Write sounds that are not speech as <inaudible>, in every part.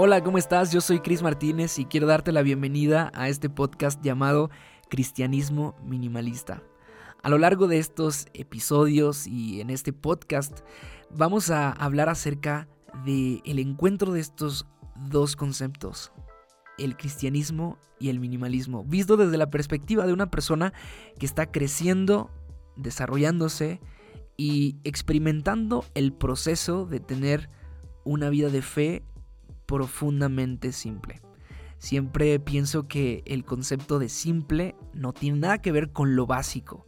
Hola, ¿cómo estás? Yo soy Cris Martínez y quiero darte la bienvenida a este podcast llamado Cristianismo Minimalista. A lo largo de estos episodios y en este podcast vamos a hablar acerca de el encuentro de estos dos conceptos, el cristianismo y el minimalismo, visto desde la perspectiva de una persona que está creciendo, desarrollándose y experimentando el proceso de tener una vida de fe profundamente simple. Siempre pienso que el concepto de simple no tiene nada que ver con lo básico.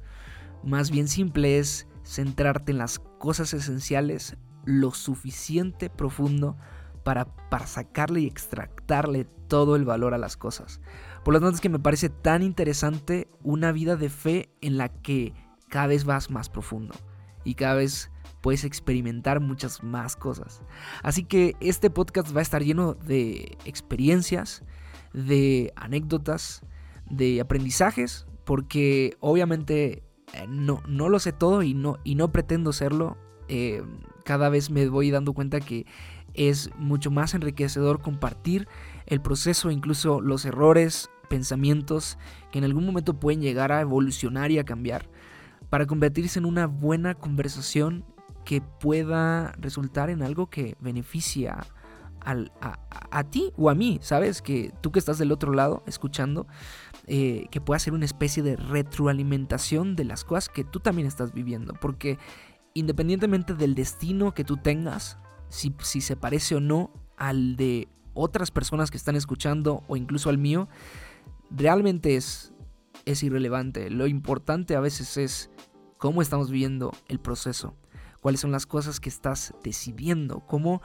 Más bien simple es centrarte en las cosas esenciales lo suficiente profundo para, para sacarle y extractarle todo el valor a las cosas. Por lo tanto es que me parece tan interesante una vida de fe en la que cada vez vas más profundo y cada vez puedes experimentar muchas más cosas. Así que este podcast va a estar lleno de experiencias, de anécdotas, de aprendizajes, porque obviamente eh, no, no lo sé todo y no, y no pretendo serlo. Eh, cada vez me voy dando cuenta que es mucho más enriquecedor compartir el proceso, incluso los errores, pensamientos que en algún momento pueden llegar a evolucionar y a cambiar para convertirse en una buena conversación que pueda resultar en algo que beneficia a, ti o a mí, ¿sabes? Que tú que estás del otro lado escuchando, eh, que pueda ser una especie de retroalimentación de las cosas que tú también estás viviendo. Porque independientemente del destino que tú tengas, si, si se parece o no al de otras personas que están escuchando o incluso al mío, realmente es, es irrelevante. Lo importante a veces es cómo estamos viviendo el proceso cuáles son las cosas que estás decidiendo, cómo,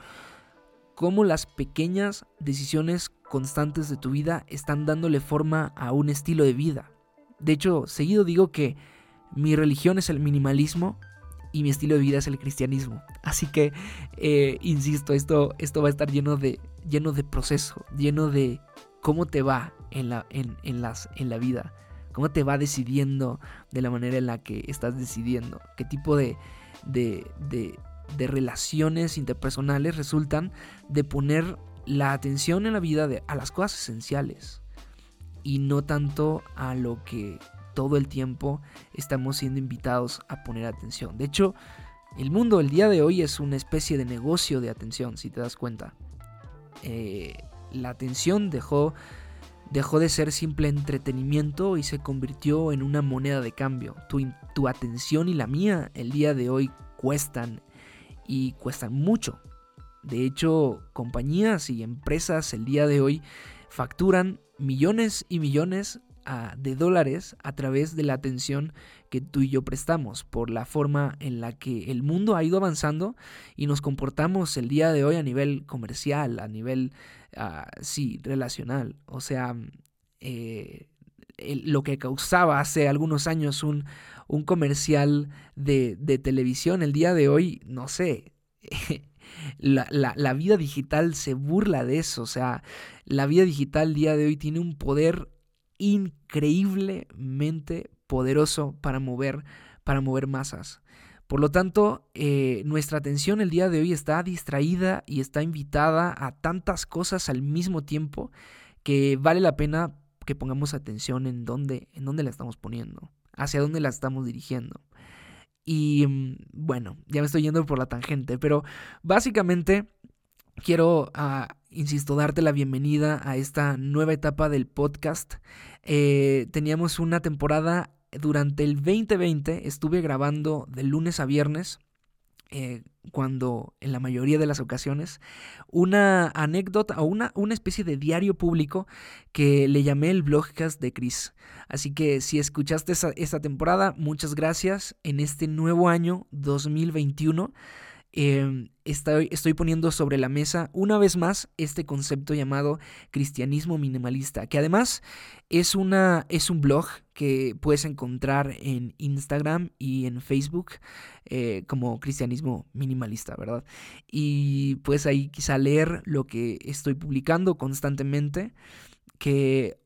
cómo las pequeñas decisiones constantes de tu vida están dándole forma a un estilo de vida. De hecho, seguido digo que mi religión es el minimalismo y mi estilo de vida es el cristianismo. Así que, eh, insisto, esto, esto va a estar lleno de, lleno de proceso, lleno de cómo te va en la, en, en, las, en la vida, cómo te va decidiendo de la manera en la que estás decidiendo, qué tipo de, de, de, relaciones interpersonales resultan de poner la atención en la vida de, a las cosas esenciales y no tanto a lo que todo el tiempo estamos siendo invitados a poner atención. De hecho, el mundo el día de hoy es una especie de negocio de atención, si te das cuenta. Eh, la atención dejó, dejó de ser simple entretenimiento y se convirtió en una moneda de cambio. Tu, tu atención y la mía el día de hoy cuestan y cuestan mucho. De hecho, compañías y empresas el día de hoy facturan millones y millones ah, de dólares a través de la atención que tú y yo prestamos, por la forma en la que el mundo ha ido avanzando y nos comportamos el día de hoy a nivel comercial, a nivel, uh, sí, relacional. O sea, eh, lo que causaba hace algunos años un, un comercial de, de, televisión, el día de hoy, no sé, <laughs> la, la, la, vida digital se burla de eso, o sea, la vida digital el día de hoy tiene un poder increíblemente poderoso para mover, para mover masas. Por lo tanto, eh, nuestra atención el día de hoy está distraída y está invitada a tantas cosas al mismo tiempo que vale la pena que pongamos atención en dónde, en dónde la estamos poniendo, hacia dónde la estamos dirigiendo. Y mm, bueno, ya me estoy yendo por la tangente, pero básicamente quiero, uh, insisto, darte la bienvenida a esta nueva etapa del podcast. Eh, teníamos una temporada durante el 2020, estuve grabando de lunes a viernes eh, cuando en la mayoría de las ocasiones, una anécdota o una, una especie de diario público que le llamé el blogcast de Chris. Así que si escuchaste esta temporada, muchas gracias. En este nuevo año 2021 Em, estoy, estoy poniendo sobre la mesa una vez más este concepto llamado cristianismo minimalista, que además es, una, es un blog que puedes encontrar en Instagram y en Facebook eh, como cristianismo minimalista, ¿verdad? Y puedes ahí quizá leer lo que estoy publicando constantemente, que,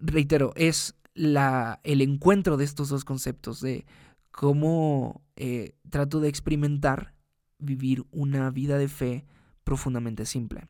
reitero, es la, el encuentro de estos dos conceptos, de cómo eh, trato de experimentar vivir una vida de fe profundamente simple.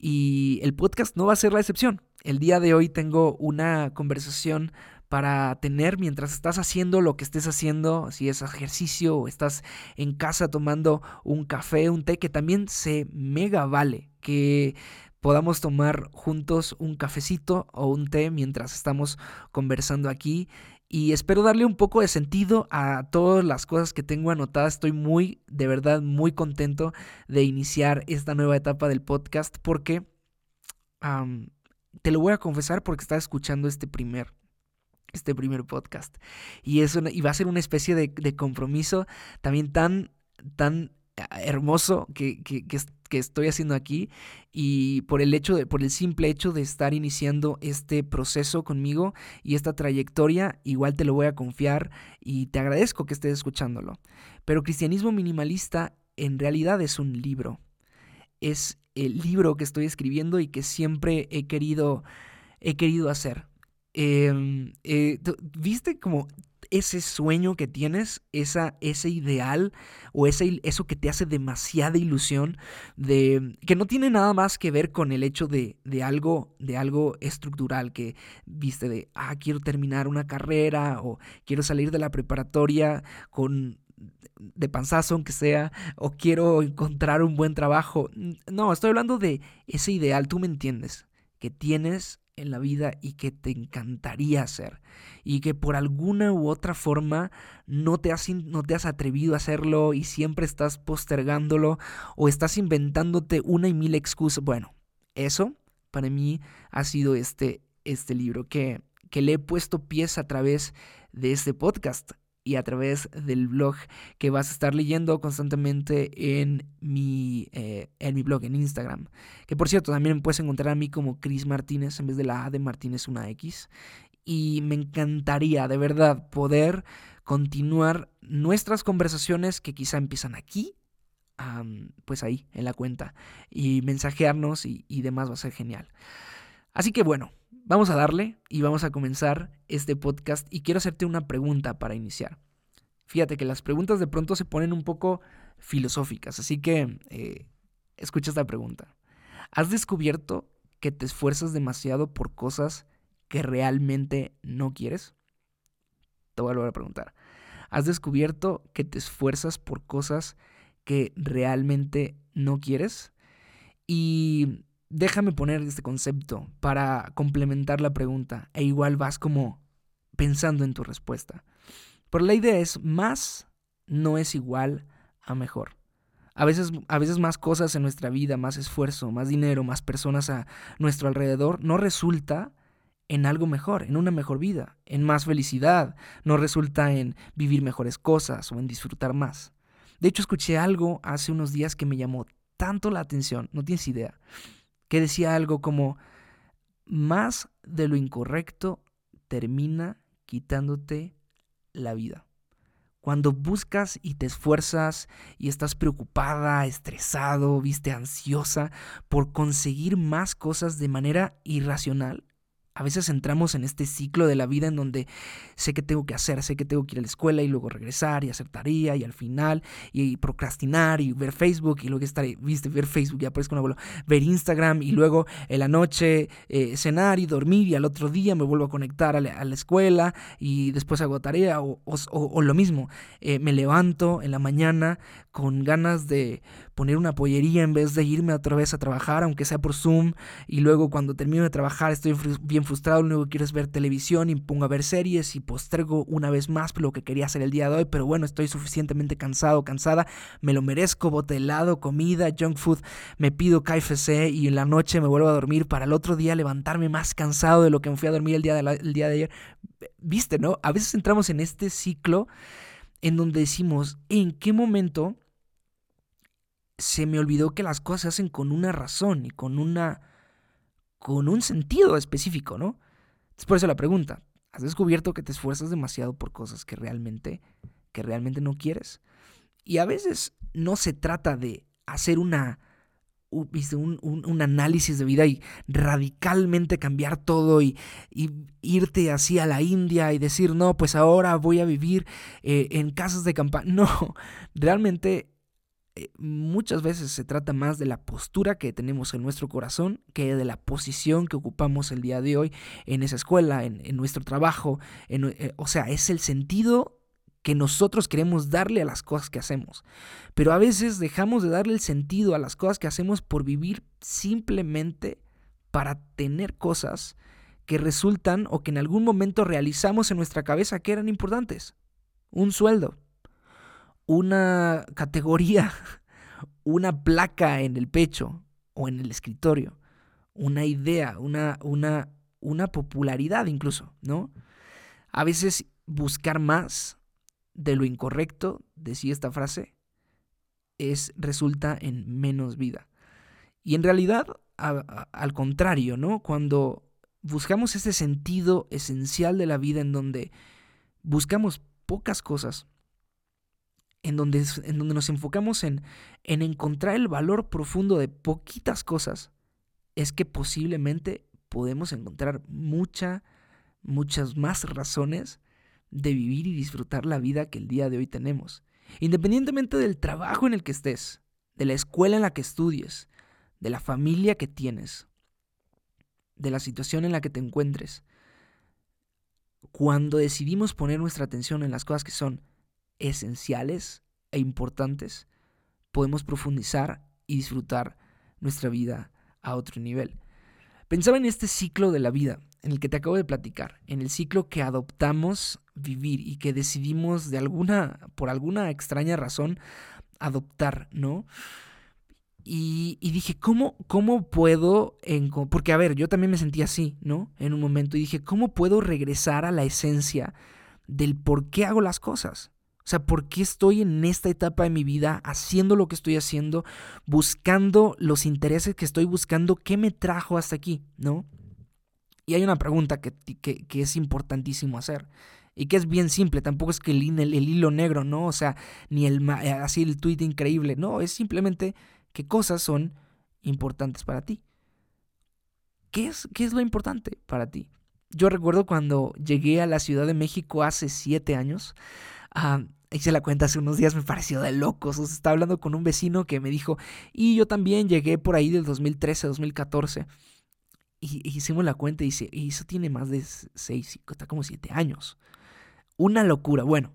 y el podcast no va a ser la excepción. El día de hoy tengo una conversación para tener mientras estás haciendo lo que estés haciendo, si es ejercicio o estás en casa tomando un café, un té, que también se mega vale que podamos tomar juntos un cafecito o un té mientras estamos conversando aquí. Y espero darle un poco de sentido a todas las cosas que tengo anotadas. Estoy muy, de verdad, muy contento de iniciar esta nueva etapa del podcast porque te lo voy a confesar porque estaba escuchando este primer este primer podcast. Y, es y va a ser una especie de, de compromiso también tan, tan hermoso que, que, que, estoy haciendo aquí y por el hecho de, por el simple hecho de estar iniciando este proceso conmigo y esta trayectoria, igual te lo voy a confiar y te agradezco que estés escuchándolo. Pero Cristianismo Minimalista en realidad es un libro. Es el libro que estoy escribiendo y que siempre he querido, he querido hacer. Em, eh, ¿Viste como ese sueño que tienes, esa, ese ideal o ese, eso que te hace demasiada ilusión, de, que no tiene nada más que ver con el hecho de, de, algo, de algo estructural, que viste de, ah, quiero terminar una carrera o quiero salir de la preparatoria con de panzazo aunque sea, o quiero encontrar un buen trabajo. No, estoy hablando de ese ideal, tú me entiendes, que tienes en la vida y que te encantaría hacer y que por alguna u otra forma no te has, no te has atrevido a hacerlo y siempre estás postergándolo o estás inventándote una y mil excusas. Bueno, eso para mí ha sido este, este libro que, que le he puesto pies a través de este podcast y a través del blog que vas a estar leyendo constantemente en mi, eh, en mi blog, en Instagram. Que por cierto, también puedes encontrar a mí como Chris Martínez en vez de la A de Martínez una X. Y me encantaría de verdad poder continuar nuestras conversaciones que quizá empiezan aquí, pues ahí, en la cuenta. Y mensajearnos y, y demás va a ser genial. Así que bueno, Vamos a darle y vamos a comenzar este podcast y quiero hacerte una pregunta para iniciar. Fíjate que las preguntas de pronto se ponen un poco filosóficas, así que eh, escucha esta pregunta. ¿Has descubierto que te esfuerzas demasiado por cosas que realmente no quieres? Te voy a volver a preguntar. ¿Has descubierto que te esfuerzas por cosas que realmente no quieres? Y déjame poner este concepto para complementar la pregunta e igual vas como pensando en tu respuesta. Pero la idea es más no es igual a mejor. A veces, a veces más cosas en nuestra vida, más esfuerzo, más dinero, más personas a nuestro alrededor, no resulta en algo mejor, en una mejor vida, en más felicidad, no resulta en vivir mejores cosas o en disfrutar más. De hecho, escuché algo hace unos días que me llamó tanto la atención, no tienes idea que decía algo como, más de lo incorrecto termina quitándote la vida. Cuando buscas y te esfuerzas y estás preocupada, estresado, viste ansiosa por conseguir más cosas de manera irracional, a veces entramos en este ciclo de la vida en donde sé que tengo que hacer, sé que tengo que ir a la escuela y luego regresar y hacer tarea y al final y, procrastinar y ver Facebook y luego estar, viste, ver Facebook, ya parezco un abuelo, ver Instagram y luego en la noche eh, cenar y dormir y al otro día me vuelvo a conectar a la, escuela y después hago tarea o, lo mismo, eh, me levanto en la mañana con ganas de poner una pollería en vez de irme otra vez a trabajar, aunque sea por Zoom, y luego cuando termino de trabajar estoy bien frustrado, que quiero ver televisión y pongo a ver series y postergo una vez más lo que quería hacer el día de hoy, pero bueno, estoy suficientemente cansado, cansada, me lo merezco, bote helado, comida, junk food, me pido KFC y en la noche me vuelvo a dormir para el otro día levantarme más cansado de lo que me fui a dormir el día de, el día de ayer. Viste, ¿no? A veces entramos en este ciclo en donde decimos, ¿en qué momento se me olvidó que las cosas se hacen con una razón y con una con un sentido específico, ¿no? Es por eso la pregunta, ¿has descubierto que te esfuerzas demasiado por cosas que realmente que realmente no quieres? Y a veces no se trata de hacer una un, un, análisis de vida y radicalmente cambiar todo y, irte así a la India y decir, no, pues ahora voy a vivir eh, en casas de campaña. <laughs> No, realmente eh, muchas veces se trata más de la postura que tenemos en nuestro corazón que de la posición que ocupamos el día de hoy en esa escuela, en, nuestro trabajo. Eh, o sea, es el sentido que nosotros queremos darle a las cosas que hacemos. Pero a veces dejamos de darle el sentido a las cosas que hacemos por vivir simplemente para tener cosas que resultan o que en algún momento realizamos en nuestra cabeza que eran importantes. Un sueldo, una categoría, <laughs> una placa en el pecho o en el escritorio, una idea, una, una, una popularidad incluso, ¿no? A veces buscar más de lo incorrecto, decía esta frase, es, resulta en menos vida. Y en realidad, al contrario, ¿no? Cuando buscamos ese sentido esencial de la vida en donde buscamos pocas cosas, en donde, en donde nos enfocamos en, en encontrar el valor profundo de poquitas cosas, es que posiblemente podemos encontrar mucha, muchas más razones de vivir y disfrutar la vida que el día de hoy tenemos. Independientemente del trabajo en el que estés, de la escuela en la que estudies, de la familia que tienes, de la situación en la que te encuentres, cuando decidimos poner nuestra atención en las cosas que son esenciales e importantes, podemos profundizar y disfrutar nuestra vida a otro nivel. Pensaba en este ciclo de la vida en el que te acabo de platicar, en el ciclo que adoptamos vivir y que decidimos de alguna, por alguna extraña razón, adoptar, ¿no? Y, dije, ¿cómo, ¿cómo puedo, porque a ver, yo también me sentí así, ¿no? En un momento y dije, ¿cómo puedo regresar a la esencia del por qué hago las cosas? O sea, ¿por qué estoy en esta etapa de mi vida haciendo lo que estoy haciendo, buscando los intereses que estoy buscando? ¿Qué me trajo hasta aquí? ¿No? Y hay una pregunta que, que, es importantísimo hacer y que es bien simple, tampoco es que el, el, hilo negro, ¿no? O sea, ni el eh, así el tweet increíble, no, es simplemente qué cosas son importantes para ti. ¿Qué es, qué es lo importante para ti? Yo recuerdo cuando llegué a la Ciudad de México hace siete años, ah, hice la cuenta hace unos días, me pareció de locos. O sea, estaba hablando con un vecino que me dijo, y yo también llegué por ahí del 2013, 2014. Y, hicimos la cuenta y dice, y eso tiene más de 6, está como 7 años. Una locura. Bueno,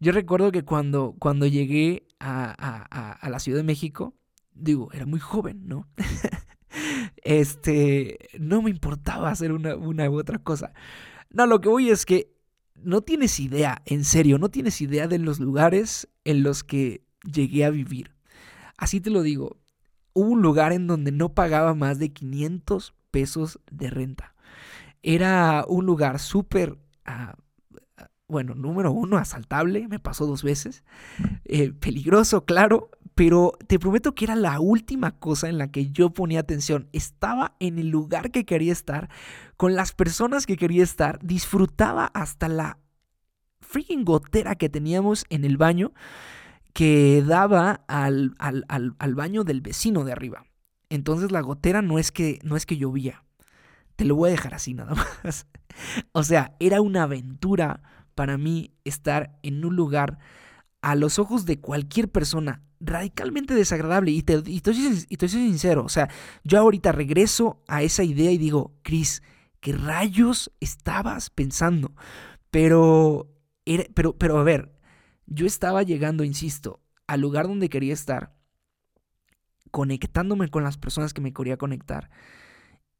yo recuerdo que cuando, cuando llegué a, a la Ciudad de México, digo, era muy joven, ¿no? <laughs> este, no me importaba hacer una, una u otra cosa. No, lo que voy es que no tienes idea, en serio, no tienes idea de los lugares en los que llegué a vivir. Así te lo digo, hubo un lugar en donde no pagaba más de 500 pesos de renta. Era un lugar súper, ah, bueno, número uno, asaltable, me pasó dos veces, eh, peligroso, claro, pero te prometo que era la última cosa en la que yo ponía atención. Estaba en el lugar que quería estar, con las personas que quería estar, disfrutaba hasta la freaking gotera que teníamos en el baño que daba al, al, baño del vecino de arriba. Entonces la gotera no es que no es que llovía. Te lo voy a dejar así nada <laughs> más. o sea, era una aventura para mí estar en un lugar a los ojos de cualquier persona radicalmente desagradable. Y te, y estoy sincero, o sea, yo ahorita regreso a esa idea y digo, Chris, ¿qué rayos estabas pensando? Pero, pero, pero a ver, yo estaba llegando, insisto, al lugar donde quería estar, conectándome con las personas que me quería conectar.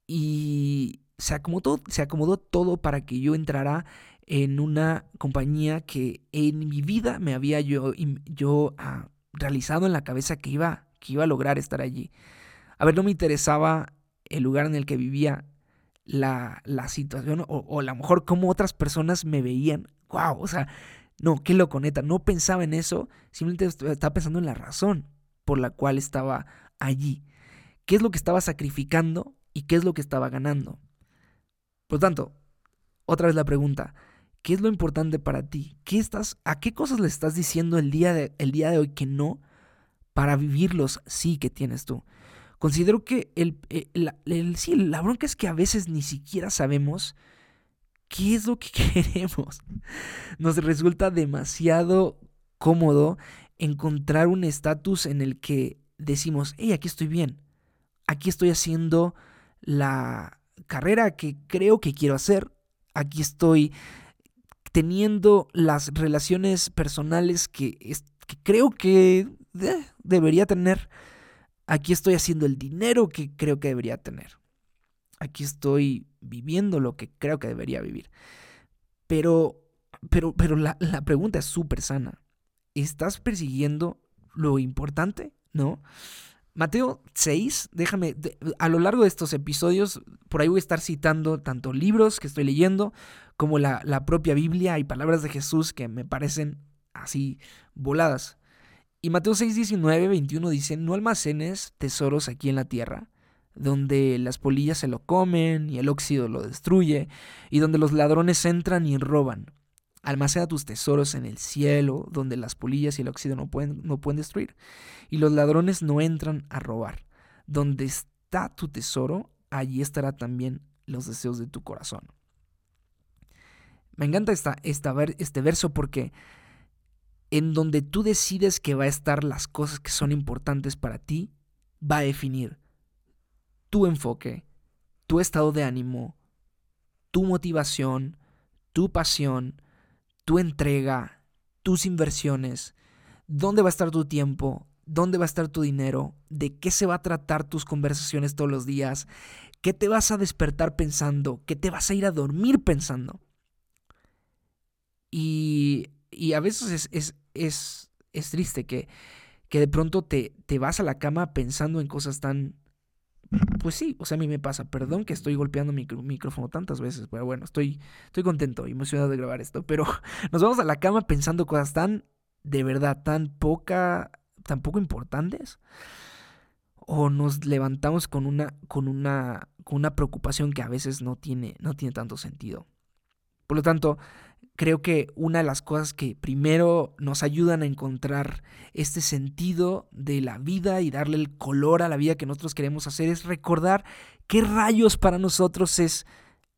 Y se acomodó, se acomodó todo para que yo entrara en una compañía que en mi vida me había yo, yo ah, realizado en la cabeza que iba, que iba a lograr estar allí. A ver, no me interesaba el lugar en el que vivía, la, la situación o, a lo mejor cómo otras personas me veían. ¡Wow! O sea, no, qué loco, neta. No pensaba en eso, simplemente estaba pensando en la razón por la cual estaba allí. ¿Qué es lo que estaba sacrificando y qué es lo que estaba ganando? Por tanto, otra vez la pregunta, ¿Qué es lo importante para ti? ¿Qué estás, ¿A qué cosas le estás diciendo el día, de, el día de hoy que no para vivirlos sí que tienes tú? Considero que el, eh, el, sí, la bronca es que a veces ni siquiera sabemos qué es lo que <laughs> queremos. Nos resulta demasiado cómodo encontrar un estatus en el que decimos, hey, aquí estoy bien, aquí estoy haciendo la carrera que creo que quiero hacer, aquí estoy teniendo las relaciones personales que, creo que eh, debería tener, aquí estoy haciendo el dinero que creo que debería tener, aquí estoy viviendo lo que creo que debería vivir. Pero, pero, pero la, la pregunta es súper sana. ¿Estás persiguiendo lo importante? ¿No? Mateo 6, déjame, a lo largo de estos episodios, por ahí voy a estar citando tanto libros que estoy leyendo como la, la propia Biblia y palabras de Jesús que me parecen así voladas. Y Mateo 6, 19, 21 dice, no almacenes tesoros aquí en la tierra, donde las polillas se lo comen y el óxido lo destruye, y donde los ladrones entran y roban. Almacena tus tesoros en el cielo, donde las polillas y el óxido no pueden, no pueden destruir, y los ladrones no entran a robar. Donde está tu tesoro, allí estará también los deseos de tu corazón. Me encanta esta, este verso porque en donde tú decides que va a estar las cosas que son importantes para ti, va a definir tu enfoque, tu estado de ánimo, tu motivación, tu pasión, tu entrega, tus inversiones, dónde va a estar tu tiempo, dónde va a estar tu dinero, de qué se va a tratar tus conversaciones todos los días, qué te vas a despertar pensando, qué te vas a ir a dormir pensando. Y, y a veces es, es, es, triste que, que, de pronto te, te vas a la cama pensando en cosas tan pues sí, o sea, a mí me pasa. Perdón que estoy golpeando mi micrófono tantas veces, pero bueno, estoy, estoy contento y emocionado de grabar esto. Pero <laughs> nos vamos a la cama pensando cosas tan, de verdad, tan poca, tan poco importantes. O nos levantamos con una, con una, con una preocupación que a veces no tiene, no tiene tanto sentido. Por lo tanto, creo que una de las cosas que primero nos ayudan a encontrar este sentido de la vida y darle el color a la vida que nosotros queremos hacer es recordar qué rayos para nosotros es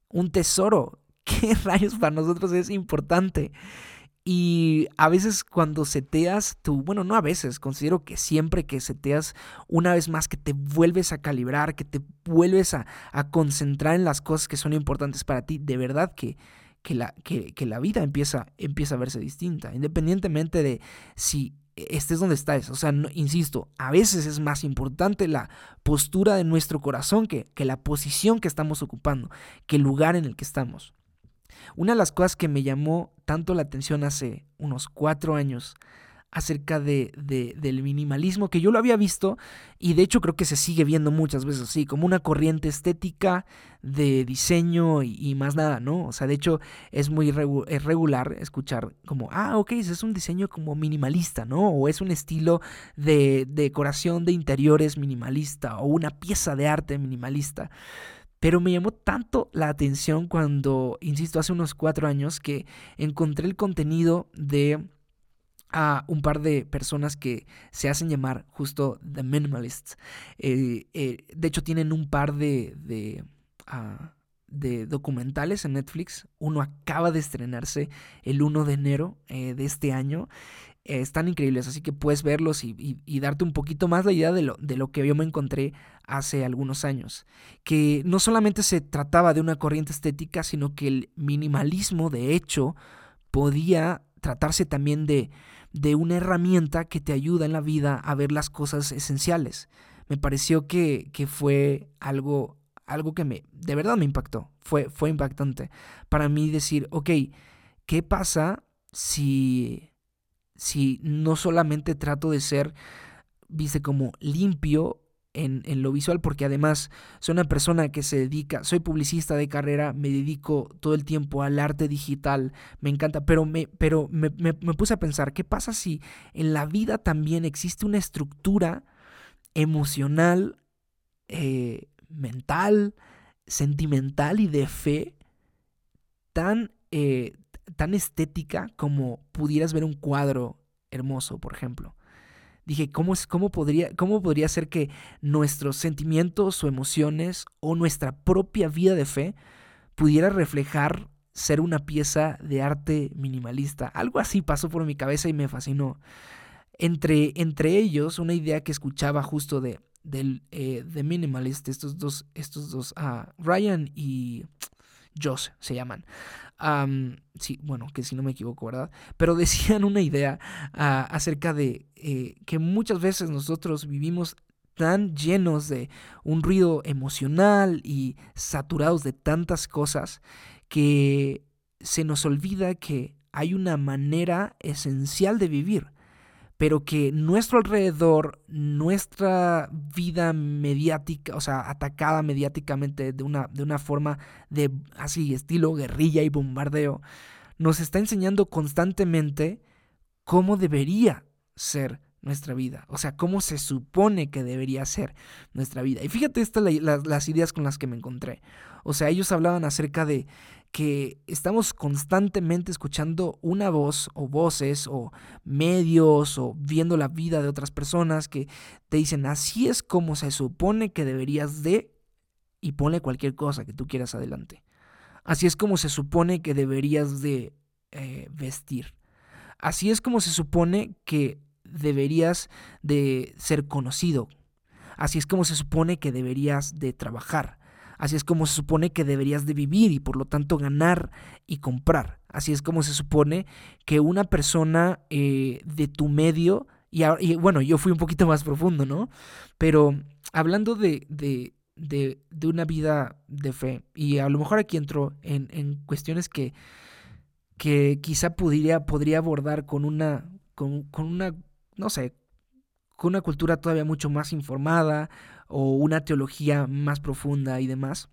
un tesoro, <laughs> qué rayos para nosotros es importante. Y a veces cuando seteas tú, bueno, no a veces, considero que siempre que seteas una vez más, que te vuelves a calibrar, que te vuelves a, a concentrar en las cosas que son importantes para ti, de verdad que que la, que, la vida empieza, empieza a verse distinta, independientemente de si estés donde estás. O sea, insisto, a veces es más importante la postura de nuestro corazón que, que la posición que estamos ocupando, que el lugar en el que estamos. Una de las cosas que me llamó tanto la atención hace unos cuatro años acerca de, del minimalismo, que yo lo había visto y de hecho creo que se sigue viendo muchas veces así, como una corriente estética de diseño y, más nada, ¿no? O sea, de hecho es muy regular escuchar como, ah, ok, es un diseño como minimalista, ¿no? O es un estilo de decoración de interiores minimalista o una pieza de arte minimalista. Pero me llamó tanto la atención cuando, insisto, hace unos cuatro años que encontré el contenido de a un par de personas que se hacen llamar justo The Minimalists. Eh, eh, de hecho, tienen un par de, de, ah, de, documentales en Netflix. Uno acaba de estrenarse el 1 de enero eh, de este año. están increíbles, así que puedes verlos y, darte un poquito más la idea de lo, de lo que yo me encontré hace algunos años. Que no solamente se trataba de una corriente estética, sino que el minimalismo, de hecho, podía tratarse también de de una herramienta que te ayuda en la vida a ver las cosas esenciales. Me pareció que, fue algo, algo que me, de verdad me impactó, fue, fue impactante para mí decir, ok, ¿qué pasa si, si no solamente trato de ser, viste, como limpio en, lo visual, porque además soy una persona que se dedica, soy publicista de carrera, me dedico todo el tiempo al arte digital, me encanta, pero me, pero me, puse a pensar, ¿qué pasa si en la vida también existe una estructura emocional, eh, mental, sentimental y de fe tan, eh, tan estética como pudieras ver un cuadro hermoso, por ejemplo? Dije, ¿cómo, cómo, podría, ¿cómo podría ser que nuestros sentimientos o emociones o nuestra propia vida de fe pudiera reflejar ser una pieza de arte minimalista? Algo así pasó por mi cabeza y me fascinó. Entre, entre ellos, una idea que escuchaba justo de, del, eh, de Minimalist, estos dos, estos dos, ah, Ryan y Joss se llaman. Sí, bueno, que si no me equivoco, ¿verdad? Pero <laughs> decían una idea ah, acerca de eh, que muchas veces nosotros vivimos tan llenos de un ruido emocional y saturados de tantas cosas que se nos olvida que hay una manera esencial de vivir pero que nuestro alrededor, nuestra vida mediática, o sea, atacada mediáticamente de una, de una forma de así, estilo guerrilla y bombardeo, nos está enseñando constantemente cómo debería ser nuestra vida, o sea, cómo se supone que debería ser nuestra vida. Y fíjate estas las ideas con las que me encontré. O sea, ellos hablaban acerca de que estamos constantemente escuchando una voz o voces o medios o viendo la vida de otras personas que te dicen así es como se supone que deberías de y ponle cualquier cosa que tú quieras adelante. Así es como se supone que deberías de eh, vestir. Así es como se supone que deberías de ser conocido. Así es como se supone que deberías de trabajar. Así es como se supone que deberías de vivir y por lo tanto ganar y comprar. Así es como se supone que una persona eh, de tu medio, y, bueno, yo fui un poquito más profundo, ¿no? Pero hablando de, de, de, de una vida de fe, y a lo mejor aquí entro en, en cuestiones que, que quizá podría, podría abordar con una, con, con una, no sé, con una cultura todavía mucho más informada o una teología más profunda y demás.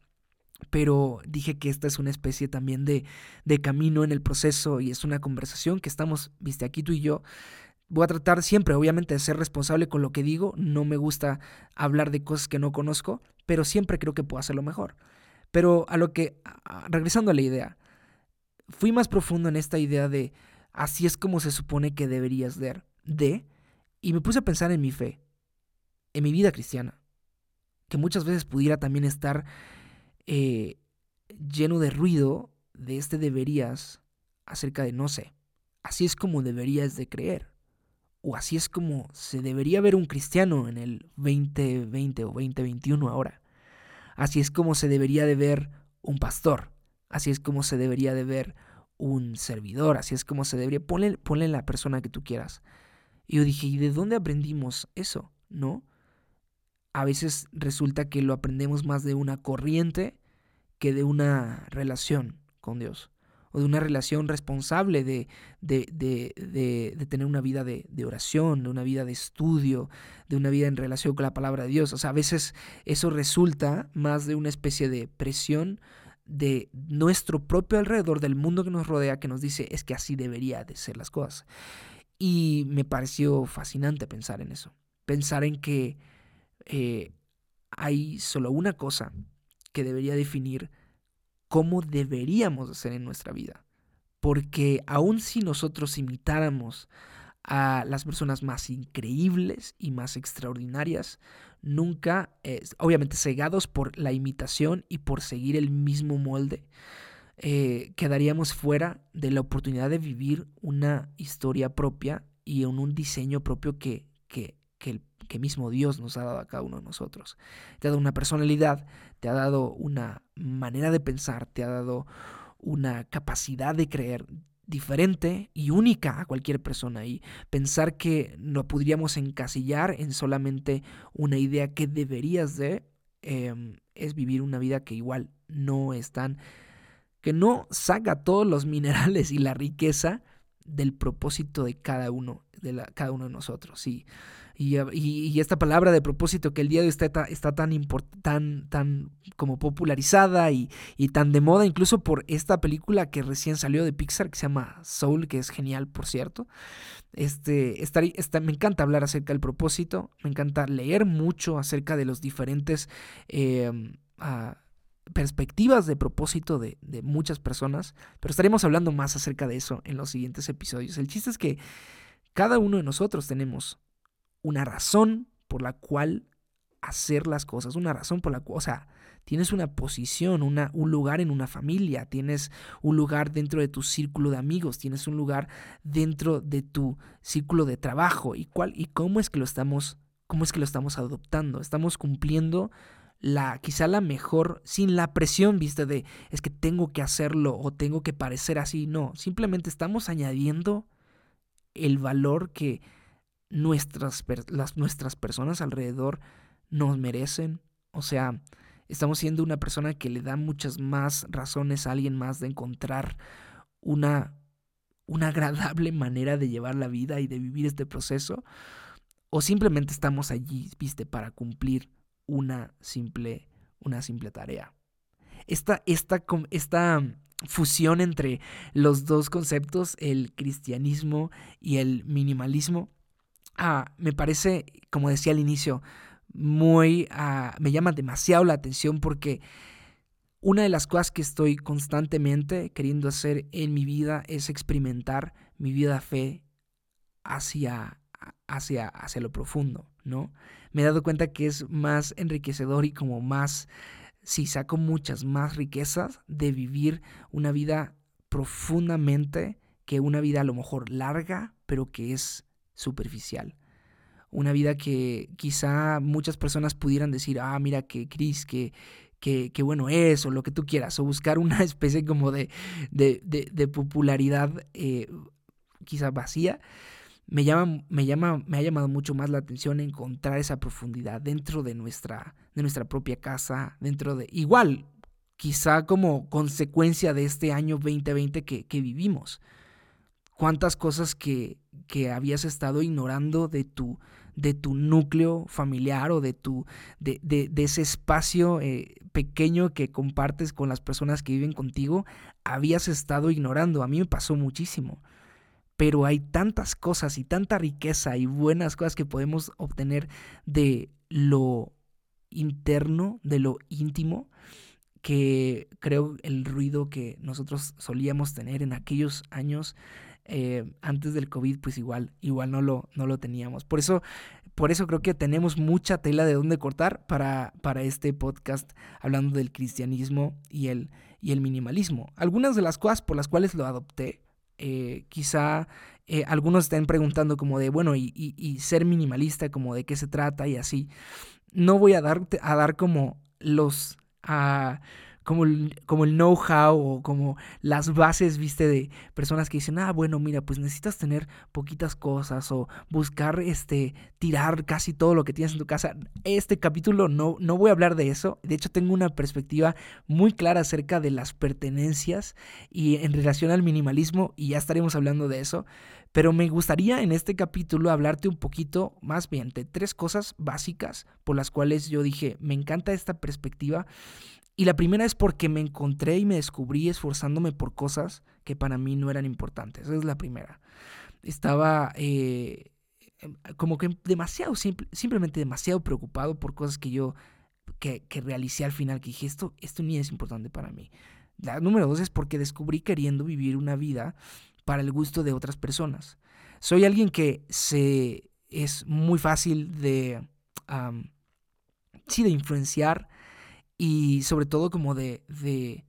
Pero dije que esta es una especie también de, de camino en el proceso y es una conversación que estamos, viste, aquí tú y yo. Voy a tratar siempre, obviamente, de ser responsable con lo que digo. No me gusta hablar de cosas que no conozco, pero siempre creo que puedo hacerlo mejor. Pero a lo que, regresando a la idea, fui más profundo en esta idea de así es como se supone que deberías de, de y me puse a pensar en mi fe, en mi vida cristiana, que muchas veces pudiera también estar eh, lleno de ruido de este deberías acerca de no sé, así es como deberías de creer, o así es como se debería ver un cristiano en el 2020 o 2021 ahora, así es como se debería de ver un pastor, así es como se debería de ver un servidor, así es como se debería, ponle, ponle la persona que tú quieras. Y yo dije, ¿y de dónde aprendimos eso? ¿No? A veces resulta que lo aprendemos más de una corriente que de una relación con Dios. O de una relación responsable de, de, de, de tener una vida de, oración, de una vida de estudio, de una vida en relación con la palabra de Dios. O sea, a veces eso resulta más de una especie de presión de nuestro propio alrededor, del mundo que nos rodea, que nos dice es que así debería de ser las cosas. Y me pareció fascinante pensar en eso. Pensar en que eh, hay solo una cosa que debería definir cómo deberíamos hacer en nuestra vida. Porque aun si nosotros imitáramos a las personas más increíbles y más extraordinarias, nunca, obviamente cegados por la imitación y por seguir el mismo molde, eh, quedaríamos fuera de la oportunidad de vivir una historia propia y en un diseño propio que, que, el, que mismo Dios nos ha dado a cada uno de nosotros. Te ha dado una personalidad, te ha dado una manera de pensar, te ha dado una capacidad de creer diferente y única a cualquier persona y pensar que no podríamos encasillar en solamente una idea que deberías de em, es vivir una vida que igual no es tan que no saca todos los minerales y la riqueza del propósito de cada uno, de la, cada uno de nosotros. Y, y, esta palabra de propósito que el día de hoy está, tan, tan, como popularizada y, tan de moda, incluso por esta película que recién salió de Pixar, que se llama Soul, que es genial, por cierto. Este, me encanta hablar acerca del propósito, me encanta leer mucho acerca de los diferentes... Em, ah, perspectivas de propósito de, muchas personas, pero estaremos hablando más acerca de eso en los siguientes episodios. El chiste es que cada uno de nosotros tenemos una razón por la cual hacer las cosas, una razón por la cual, o sea, tienes una posición, una, un lugar en una familia, tienes un lugar dentro de tu círculo de amigos, tienes un lugar dentro de tu círculo de trabajo. ¿Y cuál y cómo es que lo estamos cómo es que lo estamos adoptando? Estamos cumpliendo la quizá la mejor sin la presión, viste de es que tengo que hacerlo o tengo que parecer así, no, simplemente estamos añadiendo el valor que nuestras, las, nuestras personas alrededor nos merecen. O sea, estamos siendo una persona que le da muchas más razones a alguien más de encontrar una, una agradable manera de llevar la vida y de vivir este proceso. O simplemente estamos allí, viste, para cumplir una simple, una simple tarea. Esta, esta, esta fusión entre los dos conceptos, el cristianismo y el minimalismo, ah, me parece, como decía al inicio, muy, ah, me llama demasiado la atención porque una de las cosas que estoy constantemente queriendo hacer en mi vida es experimentar mi vida fe hacia, hacia, hacia lo profundo, ¿no? Me he dado cuenta que es más enriquecedor y como más, si saco muchas más riquezas de vivir una vida profundamente que una vida a lo mejor larga, pero que es superficial. Una vida que quizá muchas personas pudieran decir, ah, mira que Cris, que, que, bueno es, o lo que tú quieras, o buscar una <laughs> especie como de, de, de, popularidad eh, quizá vacía. Me, llama, me, llama, me ha llamado mucho más la atención encontrar esa profundidad dentro de nuestra, de nuestra propia casa, dentro de... Igual, quizá como consecuencia de este año 2020 que, que vivimos. Cuántas cosas que, que habías estado ignorando de tu, de tu núcleo familiar o de, tu, de, de, ese espacio eh, pequeño que compartes con las personas que viven contigo, habías estado ignorando. A mí me pasó muchísimo. Pero hay tantas cosas y tanta riqueza y buenas cosas que podemos obtener de lo interno, de lo íntimo, que creo el ruido que nosotros solíamos tener en aquellos años eh, antes del COVID, pues igual, igual no lo, no lo teníamos. Por eso, por eso creo que tenemos mucha tela de dónde cortar para, para este podcast hablando del cristianismo y el, y el minimalismo. Algunas de las cosas por las cuales lo adopté, eh, quizá eh, algunos estén preguntando como de, bueno, y, ser minimalista, como de qué se trata y así. No voy a dar, a dar como los... como el, como el know-how o como las bases, viste, de personas que dicen, ah, bueno, mira, pues necesitas tener poquitas cosas o buscar, este, tirar casi todo lo que tienes en tu casa. Este capítulo no, no voy a hablar de eso. De hecho, tengo una perspectiva muy clara acerca de las pertenencias y en relación al minimalismo y ya estaremos hablando de eso. Pero me gustaría en este capítulo hablarte un poquito más bien de tres cosas básicas por las cuales yo dije, me encanta esta perspectiva y la primera es porque me encontré y me descubrí esforzándome por cosas que para mí no eran importantes. Esa es la primera. Estaba eh, em, como que demasiado, simplemente demasiado preocupado por cosas que yo, que, que, realicé al final, que dije, esto, esto ni es importante para mí. La número dos es porque descubrí queriendo vivir una vida para el gusto de otras personas. Soy alguien que se es muy fácil de, sí, de influenciar y sobre todo como de, de,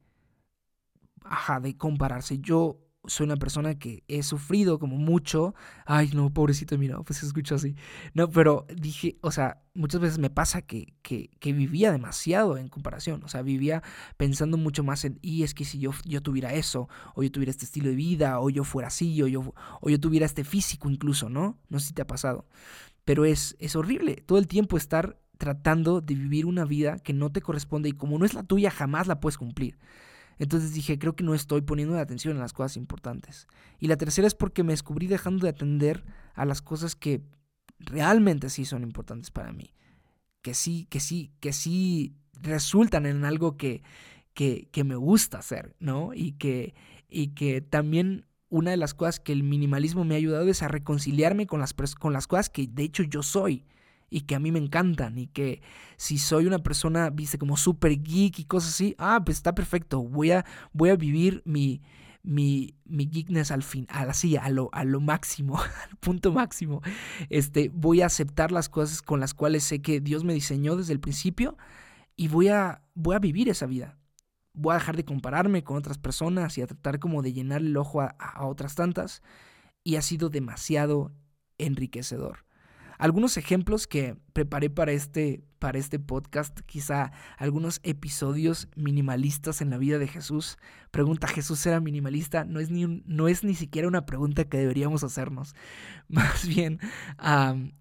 ajá, de compararse. Yo soy una persona que he sufrido como mucho. Ay, no, pobrecito, mira, pues se escucha así. No, pero dije, o sea, muchas veces me pasa que, que, que, vivía demasiado en comparación. O sea, vivía pensando mucho más en, y es que si yo, yo tuviera eso, o yo tuviera este estilo de vida, o yo fuera así, o yo, o yo tuviera este físico incluso, ¿no? No sé si te ha pasado. Pero es, es horrible todo el tiempo estar tratando de vivir una vida que no te corresponde y como no es la tuya jamás la puedes cumplir. Entonces dije, creo que no estoy poniendo atención en las cosas importantes. Y la tercera es porque me descubrí dejando de atender a las cosas que realmente sí son importantes para mí. Que sí, que sí, que sí resultan en algo que, que, que me gusta hacer, ¿no? Y que, y que también una de las cosas que el minimalismo me ha ayudado es a reconciliarme con las, con las cosas que de hecho yo soy y que a mí me encantan y que si soy una persona, viste, como súper geek y cosas así, ah, pues está perfecto, voy a, voy a vivir mi, mi, mi geekness al fin, así, a lo, a lo máximo, <laughs> al punto máximo. Este, voy a aceptar las cosas con las cuales sé que Dios me diseñó desde el principio y voy a, voy a vivir esa vida. Voy a dejar de compararme con otras personas y a tratar como de llenar el ojo a otras tantas. Y ha sido demasiado enriquecedor algunos ejemplos que preparé para este, para este podcast, quizá algunos episodios minimalistas en la vida de Jesús. Pregunta, ¿Jesús era minimalista? No es ni, no es ni siquiera una pregunta que deberíamos hacernos. <laughs> Más bien,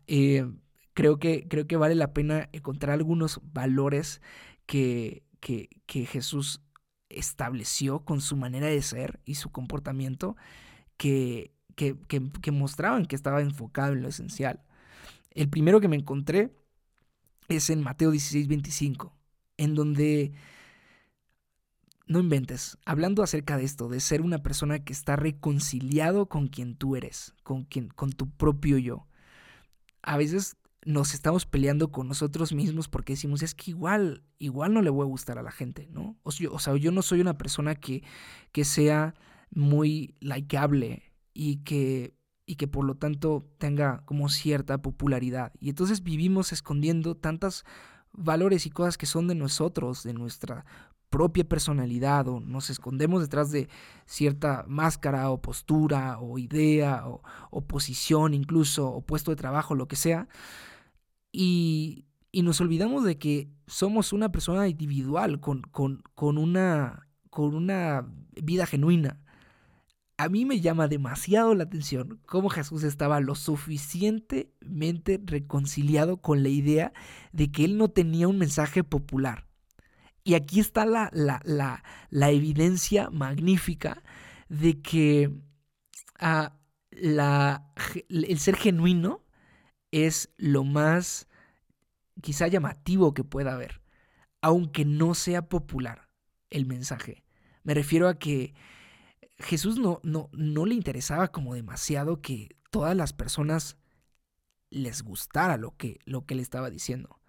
eh, creo, que, creo que vale la pena encontrar algunos valores que, que, que Jesús estableció con su manera de ser y su comportamiento que, que, que, mostraban que estaba enfocado en lo esencial. El primero que me encontré es en Mateo 16, 25, en donde, no inventes, hablando acerca de esto, de ser una persona que está reconciliado con quien tú eres, con, quien, con tu propio yo. A veces nos estamos peleando con nosotros mismos porque decimos, es que igual, igual no le voy a gustar a la gente, ¿no? O sea, yo, o yo no soy una persona que, que sea muy likeable y que y que por lo tanto tenga como cierta popularidad. Y entonces vivimos escondiendo tantos valores y cosas que son de nosotros, de nuestra propia personalidad, o nos escondemos detrás de cierta máscara o postura o idea o, posición incluso, o puesto de trabajo, lo que sea. Y, y nos olvidamos de que somos una persona individual con, con, con, una, con una vida genuina a mí me llama demasiado la atención cómo Jesús estaba lo suficientemente reconciliado con la idea de que él no tenía un mensaje popular. Y aquí está la, la, evidencia magnífica de que ah, el ser genuino es lo más quizá llamativo que pueda haber, aunque no sea popular el mensaje. Me refiero a que Jesús no, no, no le interesaba como demasiado que todas las personas les gustara lo que, lo que le estaba diciendo.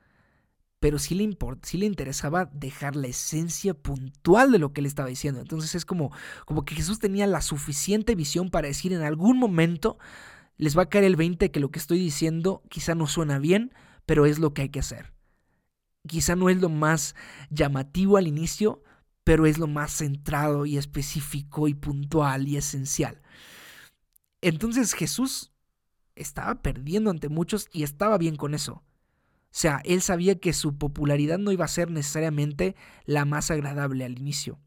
Pero sí le, sí le interesaba dejar la esencia puntual de lo que le estaba diciendo. Entonces es como, como que Jesús tenía la suficiente visión para decir en algún momento les va a caer el 20 que lo que estoy diciendo quizá no suena bien, pero es lo que hay que hacer. Quizá no es lo más llamativo al inicio, pero es lo más centrado y específico y puntual y esencial. Entonces Jesús estaba perdiendo ante muchos y estaba bien con eso. O sea, él sabía que su popularidad no iba a ser necesariamente la más agradable al inicio,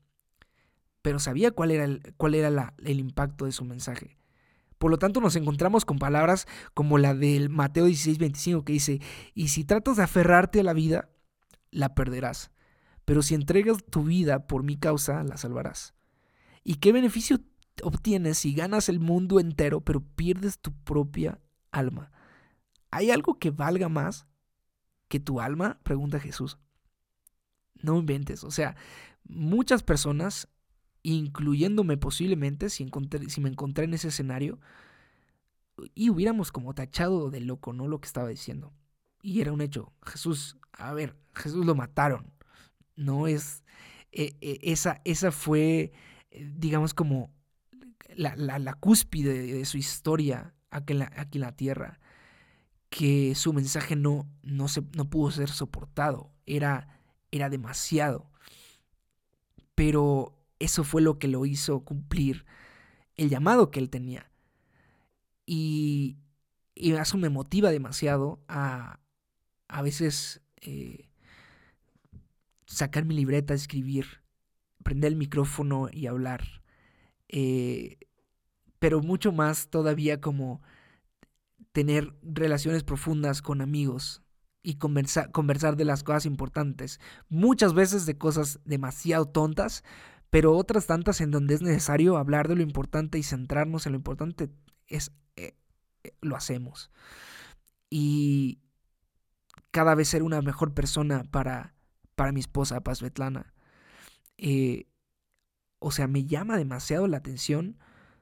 pero sabía cuál era el, cuál era el impacto de su mensaje. Por lo tanto, nos encontramos con palabras como la del Mateo 16, 25 que dice, y si tratas de aferrarte a la vida, la perderás pero si entregas tu vida por mi causa, la salvarás. ¿Y qué beneficio obtienes si ganas el mundo entero, pero pierdes tu propia alma? ¿Hay algo que valga más que tu alma? Pregunta Jesús. No inventes, o sea, muchas personas, incluyéndome posiblemente, si, si me encontré en ese escenario, y hubiéramos como tachado de loco, ¿no? Lo que estaba diciendo. Y era un hecho. Jesús, a ver, Jesús lo mataron. No es. Eh, eh, esa, esa fue, eh, digamos, como la, cúspide de, su historia aquí en, la, aquí en la tierra. Que su mensaje no, no, se, no pudo ser soportado. Era, era demasiado. Pero eso fue lo que lo hizo cumplir el llamado que él tenía. Y, y eso me motiva demasiado a a veces sacar mi libreta, escribir, prender el micrófono y hablar. Eh, pero mucho más todavía como tener relaciones profundas con amigos y conversar, de las cosas importantes. Muchas veces de cosas demasiado tontas, pero otras tantas en donde es necesario hablar de lo importante y centrarnos en lo importante, es, eh, lo hacemos. Y cada vez ser una mejor persona para para mi esposa, para Svetlana. Eh, o sea, me llama demasiado la atención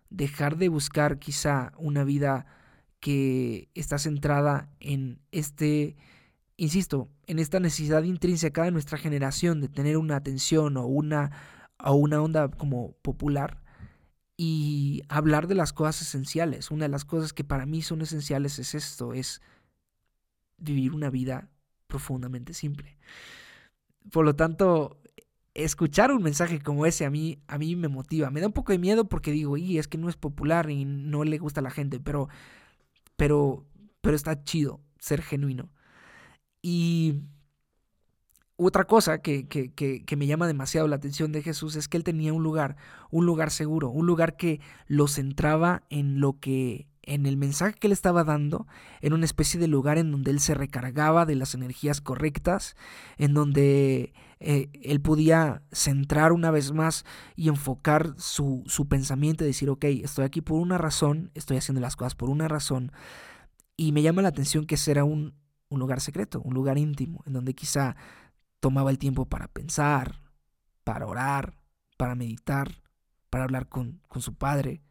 dejar de buscar quizá una vida que está centrada en este, insisto, en esta necesidad intrínseca de nuestra generación de tener una atención o una, o una onda como popular y hablar de las cosas esenciales. Una de las cosas que para mí son esenciales es esto, es vivir una vida profundamente simple. Por lo tanto, escuchar un mensaje como ese a mí, a mí me motiva. Me da un poco de miedo porque digo, y es que no es popular y no le gusta a la gente, pero, pero, pero está chido ser genuino. Y otra cosa que, que, que, me llama demasiado la atención de Jesús es que él tenía un lugar, un lugar seguro, un lugar que lo centraba en lo que, en el mensaje que él estaba dando, en una especie de lugar en donde él se recargaba de las energías correctas, en donde eh, él podía centrar una vez más y enfocar su, su pensamiento y decir, ok, estoy aquí por una razón, estoy haciendo las cosas por una razón. Y me llama la atención que ese era un, un lugar secreto, un lugar íntimo, en donde quizá tomaba el tiempo para pensar, para orar, para meditar, para hablar con, su padre.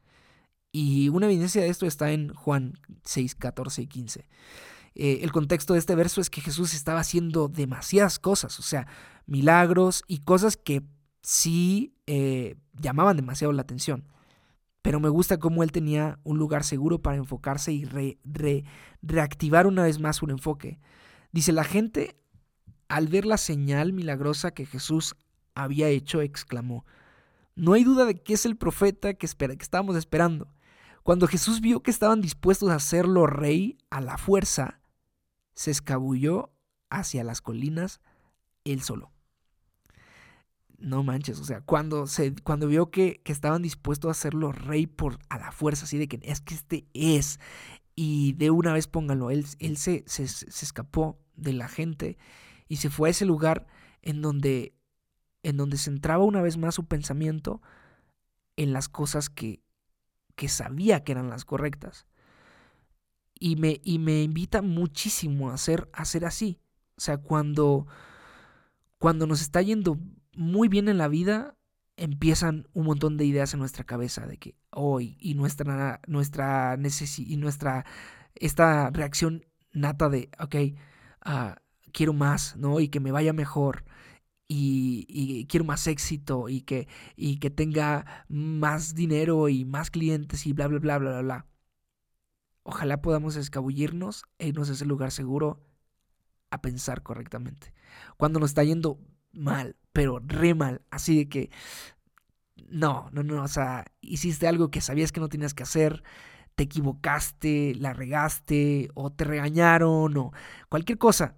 Y una evidencia de esto está en Juan 6, 14 y 15. Eh, el contexto de este verso es que Jesús estaba haciendo demasiadas cosas, o sea, milagros y cosas que sí eh, llamaban demasiado la atención. Pero me gusta cómo él tenía un lugar seguro para enfocarse y reactivar una vez más un enfoque. Dice, la gente al ver la señal milagrosa que Jesús había hecho, exclamó, No hay duda de que es el profeta que, que estábamos esperando. Cuando Jesús vio que estaban dispuestos a hacerlo rey a la fuerza, se escabulló hacia las colinas él solo. No manches, o sea, cuando, se, cuando vio que, estaban dispuestos a hacerlo rey por, a la fuerza, así de que es que este es, y de una vez pónganlo, él, él se, se, se escapó de la gente y se fue a ese lugar en donde, en donde centraba una vez más su pensamiento en las cosas que, que sabía que eran las correctas. Y me, y me invita muchísimo a hacer, a hacer así. O sea, cuando, cuando nos está yendo muy bien en la vida, empiezan un montón de ideas en nuestra cabeza de que hoy y nuestra nuestra y nuestra esta reacción nata de ok uh, quiero más, ¿no? Y que me vaya mejor. Y, quiero más éxito y que, y que tenga más dinero y más clientes y bla, bla, bla, bla, bla, bla. Ojalá podamos escabullirnos e irnos a ese lugar seguro a pensar correctamente. Cuando nos está yendo mal, pero re mal, así de que no, no, no, o sea, hiciste algo que sabías que no tenías que hacer, te equivocaste, la regaste o te regañaron o cualquier cosa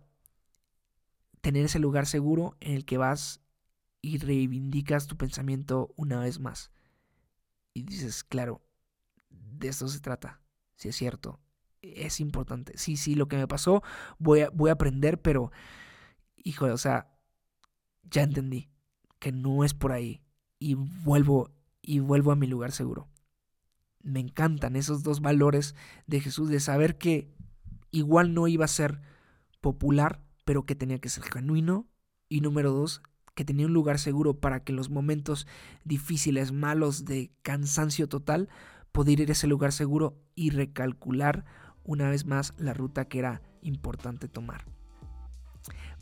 tener ese lugar seguro en el que vas y reivindicas tu pensamiento una vez más. Y dices, claro, de esto se trata. Si es cierto, es importante. Sí, sí, lo que me pasó, voy a, voy a aprender, pero, híjole, o sea, ya entendí que no es por ahí. Y vuelvo, y vuelvo a mi lugar seguro. Me encantan esos dos valores de Jesús, de saber que igual no iba a ser popular, pero que tenía que ser genuino. Y número dos, que tenía un lugar seguro para que los momentos difíciles, malos, de cansancio total, poder ir a ese lugar seguro y recalcular una vez más la ruta que era importante tomar.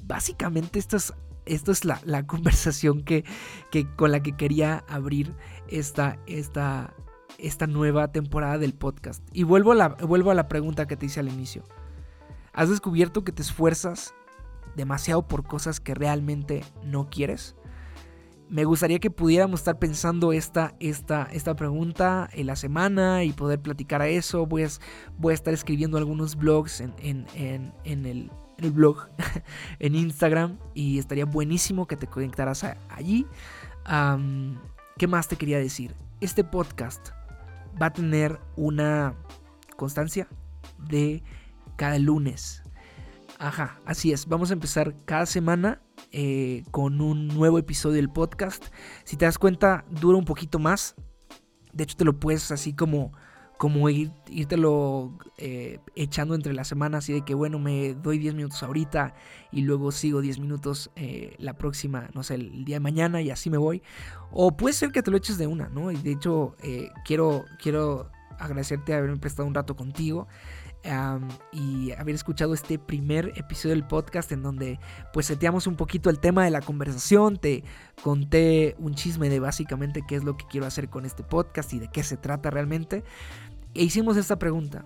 Básicamente esto es, esto es la, la <laughs> conversación que, que, con la que quería abrir esta, esta, esta nueva temporada del podcast. Y vuelvo a, la, vuelvo a la pregunta que te hice al inicio. ¿Has descubierto que te esfuerzas demasiado por cosas que realmente no quieres? Me gustaría que pudiéramos estar pensando esta, esta, esta pregunta en la semana y poder platicar a eso. Voy a, voy a estar escribiendo algunos blogs en, en, en, el, blog, <laughs> en Instagram, y estaría buenísimo que te conectaras allí. ¿Qué más te quería decir? Este podcast va a tener una constancia de cada lunes Ajá, así es. Vamos a empezar cada semana eh, con un nuevo episodio del podcast. Si te das cuenta, dura un poquito más. De hecho, te lo puedes así como, como ir, írtelo eh, echando entre las semanas. Así de que, bueno, me doy 10 minutos ahorita y luego sigo 10 minutos eh, la próxima, no sé, el día de mañana y así me voy. O puede ser que te lo eches de una, ¿no? Y de hecho, quiero, quiero agradecerte haberme prestado un rato contigo. Y haber escuchado este primer episodio del podcast en donde pues seteamos un poquito el tema de la conversación, te conté un chisme de básicamente qué es lo que quiero hacer con este podcast y de qué se trata realmente. E hicimos esta pregunta,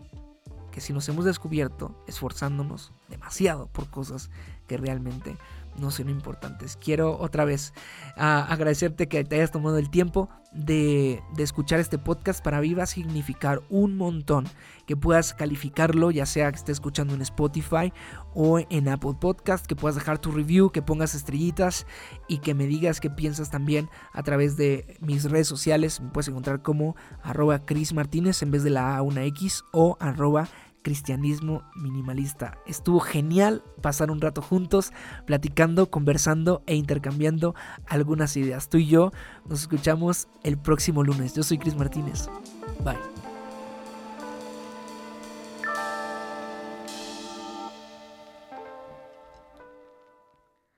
que si nos hemos descubierto esforzándonos demasiado por cosas que realmente no son importantes. Quiero otra vez ah, agradecerte que te hayas tomado el tiempo de, escuchar este podcast. Para mí va a significar un montón que puedas calificarlo, ya sea que estés escuchando en Spotify o en Apple Podcast, que puedas dejar tu review, que pongas estrellitas y que me digas qué piensas también a través de mis redes sociales. Me puedes encontrar como arroba Chris Martínez en vez de la A una X o arroba cristianismo minimalista. Estuvo genial pasar un rato juntos, platicando, conversando e intercambiando algunas ideas. Tú y yo nos escuchamos el próximo lunes. Yo soy Cris Martínez. Bye.